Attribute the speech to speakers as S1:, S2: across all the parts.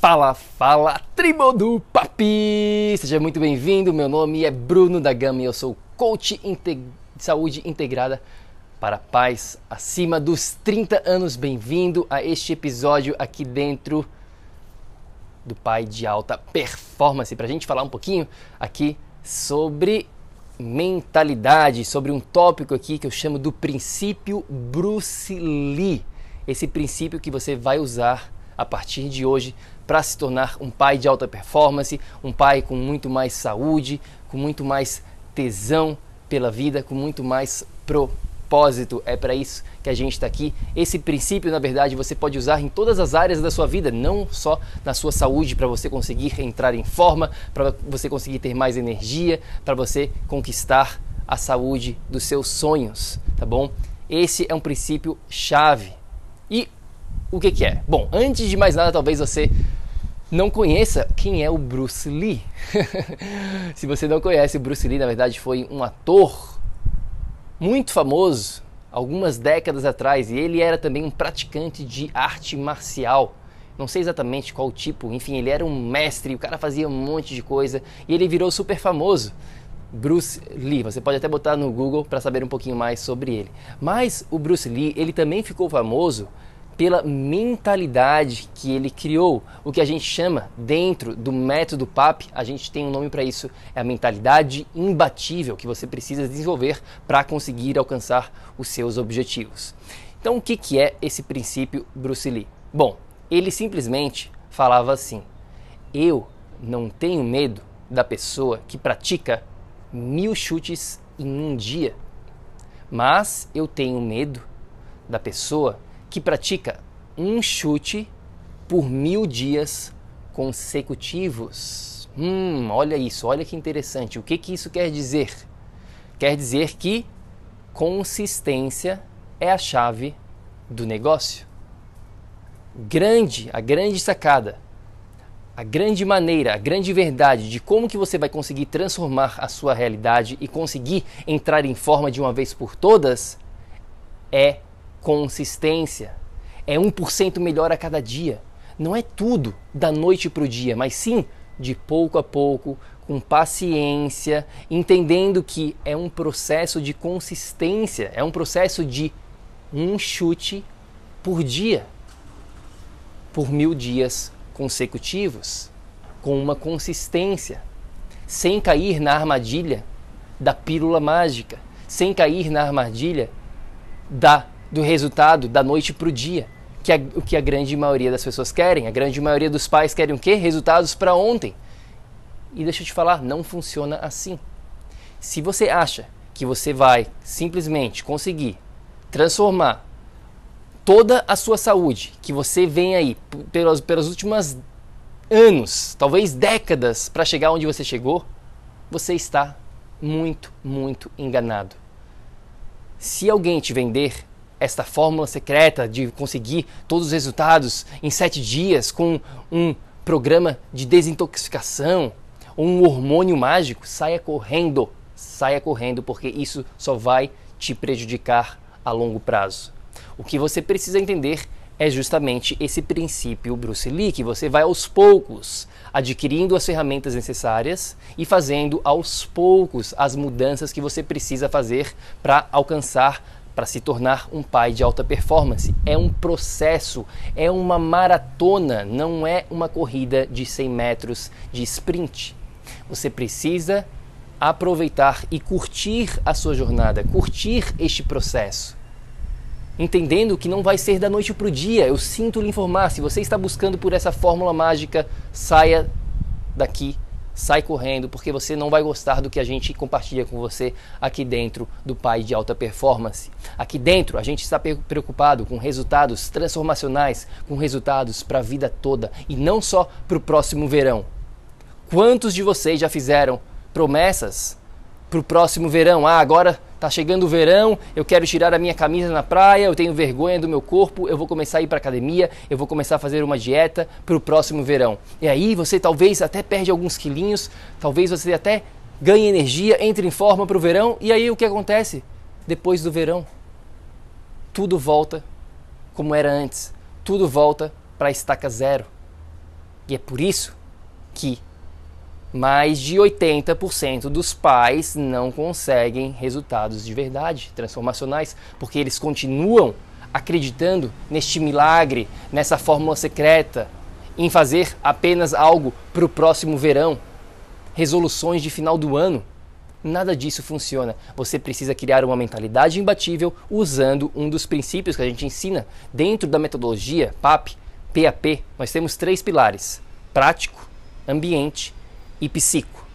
S1: Fala, fala, tribo do Papi! Seja muito bem-vindo, meu nome é Bruno da Gama e eu sou coach de saúde integrada para paz acima dos 30 anos. Bem-vindo a este episódio aqui dentro do Pai de Alta Performance, para a gente falar um pouquinho aqui sobre mentalidade, sobre um tópico aqui que eu chamo do princípio Bruce Lee. Esse princípio que você vai usar a partir de hoje para se tornar um pai de alta performance, um pai com muito mais saúde, com muito mais tesão pela vida, com muito mais propósito. É para isso que a gente está aqui. Esse princípio, na verdade, você pode usar em todas as áreas da sua vida, não só na sua saúde, para você conseguir entrar em forma, para você conseguir ter mais energia, para você conquistar a saúde dos seus sonhos, tá bom? Esse é um princípio chave. O que, que é? Bom, antes de mais nada, talvez você não conheça quem é o Bruce Lee. Se você não conhece, o Bruce Lee, na verdade, foi um ator muito famoso algumas décadas atrás e ele era também um praticante de arte marcial. Não sei exatamente qual tipo, enfim, ele era um mestre, o cara fazia um monte de coisa e ele virou super famoso. Bruce Lee, você pode até botar no Google para saber um pouquinho mais sobre ele. Mas o Bruce Lee, ele também ficou famoso pela mentalidade que ele criou, o que a gente chama dentro do método PAP, a gente tem um nome para isso, é a mentalidade imbatível que você precisa desenvolver para conseguir alcançar os seus objetivos. Então, o que, que é esse princípio Bruce Lee? Bom, ele simplesmente falava assim: eu não tenho medo da pessoa que pratica mil chutes em um dia, mas eu tenho medo da pessoa que pratica um chute por mil dias consecutivos. Hum, olha isso, olha que interessante. O que, que isso quer dizer? Quer dizer que consistência é a chave do negócio. Grande, a grande sacada, a grande maneira, a grande verdade de como que você vai conseguir transformar a sua realidade e conseguir entrar em forma de uma vez por todas é consistência. É 1% melhor a cada dia. Não é tudo da noite para o dia, mas sim de pouco a pouco, com paciência, entendendo que é um processo de consistência, é um processo de um chute por dia, por mil dias consecutivos, com uma consistência, sem cair na armadilha da pílula mágica, sem cair na armadilha da do resultado da noite para o dia, que é o que a grande maioria das pessoas querem. A grande maioria dos pais querem o quê? Resultados para ontem. E deixa eu te falar, não funciona assim. Se você acha que você vai simplesmente conseguir transformar toda a sua saúde, que você vem aí pelos, pelos últimos anos, talvez décadas, para chegar onde você chegou, você está muito, muito enganado. Se alguém te vender esta fórmula secreta de conseguir todos os resultados em sete dias com um programa de desintoxicação ou um hormônio mágico, saia correndo, saia correndo, porque isso só vai te prejudicar a longo prazo. O que você precisa entender é justamente esse princípio Bruce Lee, que você vai aos poucos adquirindo as ferramentas necessárias e fazendo aos poucos as mudanças que você precisa fazer para alcançar para se tornar um pai de alta performance. É um processo, é uma maratona, não é uma corrida de 100 metros de sprint. Você precisa aproveitar e curtir a sua jornada, curtir este processo. Entendendo que não vai ser da noite para o dia, eu sinto lhe informar. Se você está buscando por essa fórmula mágica, saia daqui sai correndo, porque você não vai gostar do que a gente compartilha com você aqui dentro do Pai de Alta Performance. Aqui dentro a gente está preocupado com resultados transformacionais, com resultados para a vida toda e não só para o próximo verão. Quantos de vocês já fizeram promessas para o próximo verão? Ah, agora Tá chegando o verão, eu quero tirar a minha camisa na praia, eu tenho vergonha do meu corpo, eu vou começar a ir para academia, eu vou começar a fazer uma dieta para o próximo verão. E aí você talvez até perde alguns quilinhos, talvez você até ganhe energia, entre em forma para o verão, e aí o que acontece? Depois do verão, tudo volta como era antes, tudo volta para a estaca zero. E é por isso que mais de 80% dos pais não conseguem resultados de verdade transformacionais, porque eles continuam acreditando neste milagre, nessa fórmula secreta, em fazer apenas algo para o próximo verão, resoluções de final do ano. Nada disso funciona. Você precisa criar uma mentalidade imbatível usando um dos princípios que a gente ensina dentro da metodologia PAP, PAP. Nós temos três pilares: prático, ambiente e psico.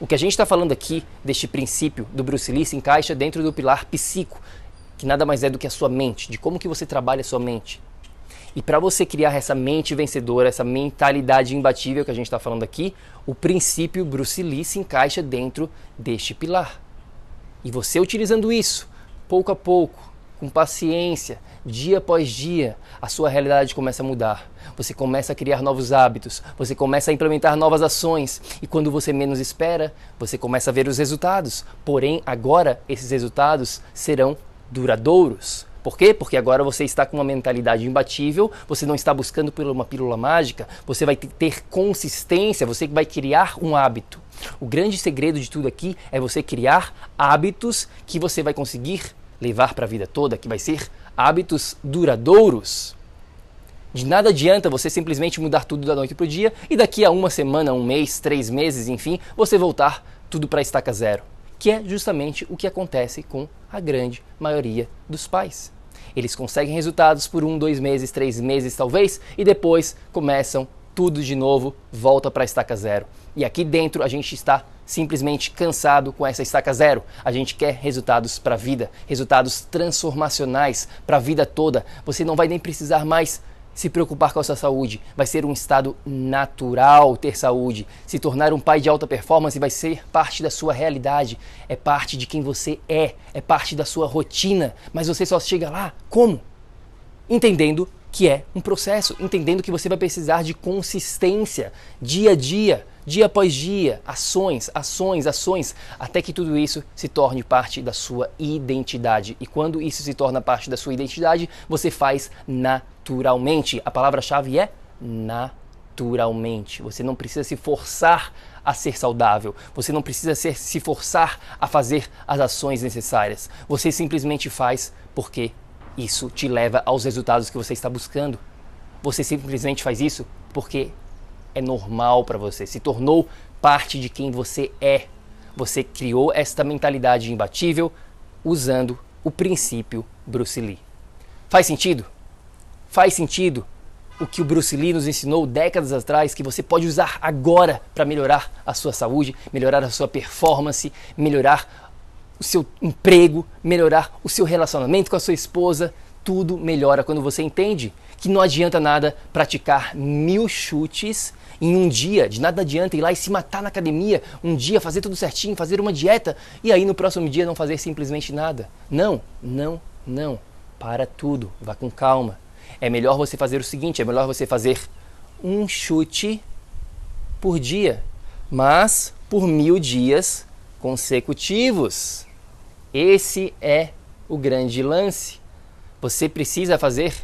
S1: O que a gente está falando aqui deste princípio do Bruce Lee se encaixa dentro do pilar psico, que nada mais é do que a sua mente, de como que você trabalha a sua mente. E para você criar essa mente vencedora, essa mentalidade imbatível que a gente está falando aqui, o princípio Bruce Lee se encaixa dentro deste pilar. E você utilizando isso, pouco a pouco, com paciência, dia após dia, a sua realidade começa a mudar. Você começa a criar novos hábitos, você começa a implementar novas ações e quando você menos espera, você começa a ver os resultados. Porém, agora esses resultados serão duradouros. Por quê? Porque agora você está com uma mentalidade imbatível, você não está buscando por uma pílula mágica, você vai ter consistência, você vai criar um hábito. O grande segredo de tudo aqui é você criar hábitos que você vai conseguir levar para a vida toda, que vai ser hábitos duradouros. De nada adianta você simplesmente mudar tudo da noite para o dia e daqui a uma semana, um mês, três meses, enfim, você voltar tudo para a estaca zero. Que é justamente o que acontece com a grande maioria dos pais. Eles conseguem resultados por um, dois meses, três meses talvez, e depois começam tudo de novo, volta para a estaca zero. E aqui dentro a gente está simplesmente cansado com essa estaca zero. A gente quer resultados para a vida, resultados transformacionais para a vida toda. Você não vai nem precisar mais se preocupar com a sua saúde. Vai ser um estado natural ter saúde. Se tornar um pai de alta performance vai ser parte da sua realidade, é parte de quem você é, é parte da sua rotina. Mas você só chega lá como? Entendendo que é um processo, entendendo que você vai precisar de consistência, dia a dia, dia após dia, ações, ações, ações, até que tudo isso se torne parte da sua identidade. E quando isso se torna parte da sua identidade, você faz naturalmente. A palavra-chave é naturalmente. Você não precisa se forçar a ser saudável. Você não precisa ser, se forçar a fazer as ações necessárias. Você simplesmente faz porque isso te leva aos resultados que você está buscando. Você simplesmente faz isso porque é normal para você, se tornou parte de quem você é. Você criou esta mentalidade imbatível usando o princípio Bruce Lee. Faz sentido? Faz sentido o que o Bruce Lee nos ensinou décadas atrás que você pode usar agora para melhorar a sua saúde, melhorar a sua performance, melhorar o seu emprego, melhorar o seu relacionamento com a sua esposa. Tudo melhora quando você entende que não adianta nada praticar mil chutes em um dia, de nada adianta ir lá e se matar na academia, um dia fazer tudo certinho, fazer uma dieta e aí no próximo dia não fazer simplesmente nada. Não, não, não. Para tudo, vá com calma. É melhor você fazer o seguinte: é melhor você fazer um chute por dia, mas por mil dias consecutivos. Esse é o grande lance. Você precisa fazer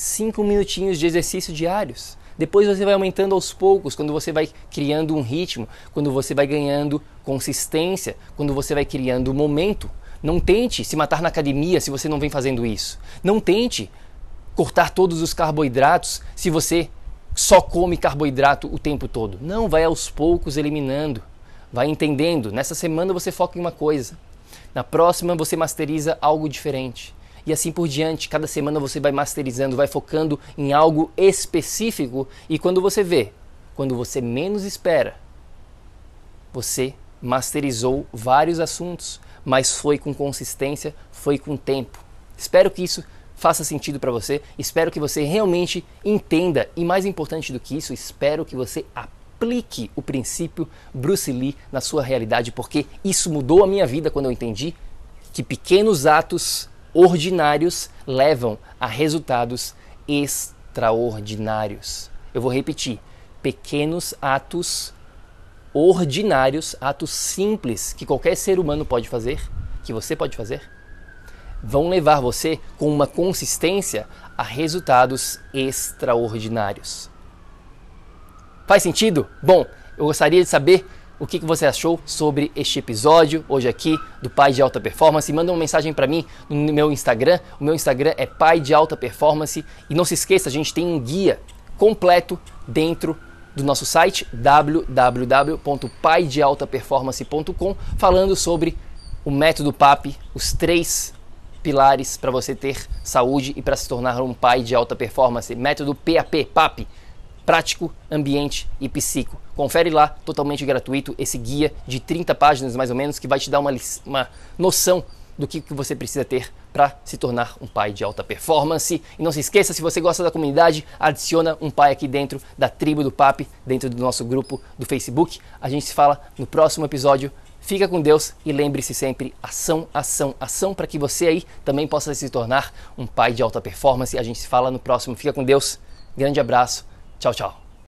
S1: cinco minutinhos de exercício diários. Depois você vai aumentando aos poucos, quando você vai criando um ritmo, quando você vai ganhando consistência, quando você vai criando momento. Não tente se matar na academia se você não vem fazendo isso. Não tente cortar todos os carboidratos se você só come carboidrato o tempo todo. Não, vai aos poucos eliminando. Vai entendendo. Nessa semana você foca em uma coisa. Na próxima você masteriza algo diferente. E assim por diante, cada semana você vai masterizando, vai focando em algo específico. E quando você vê, quando você menos espera, você masterizou vários assuntos, mas foi com consistência, foi com tempo. Espero que isso faça sentido para você, espero que você realmente entenda. E mais importante do que isso, espero que você aplique o princípio Bruce Lee na sua realidade, porque isso mudou a minha vida quando eu entendi que pequenos atos ordinários levam a resultados extraordinários. Eu vou repetir: pequenos atos ordinários, atos simples que qualquer ser humano pode fazer, que você pode fazer, vão levar você com uma consistência a resultados extraordinários. Faz sentido? Bom, eu gostaria de saber o que, você achou sobre este episódio hoje aqui do Pai de Alta Performance. Manda uma mensagem para mim no meu Instagram. O meu Instagram é Pai de Alta Performance. E não se esqueça, a gente tem um guia completo dentro do nosso site www.paidealtaperformance.com falando sobre o método PAP, os três pilares para você ter saúde e para se tornar um pai de alta performance. Método PAP, PAP, prático, ambiente e psico. Confere lá, totalmente gratuito, esse guia de 30 páginas mais ou menos, que vai te dar uma, uma noção do que, que você precisa ter para se tornar um pai de alta performance. E não se esqueça, se você gosta da comunidade, adiciona um pai aqui dentro da tribo do PAP, dentro do nosso grupo do Facebook. A gente se fala no próximo episódio. Fica com Deus e lembre-se sempre: ação, ação, ação, para que você aí também possa se tornar um pai de alta performance. A gente se fala no próximo. Fica com Deus. Grande abraço. Cho!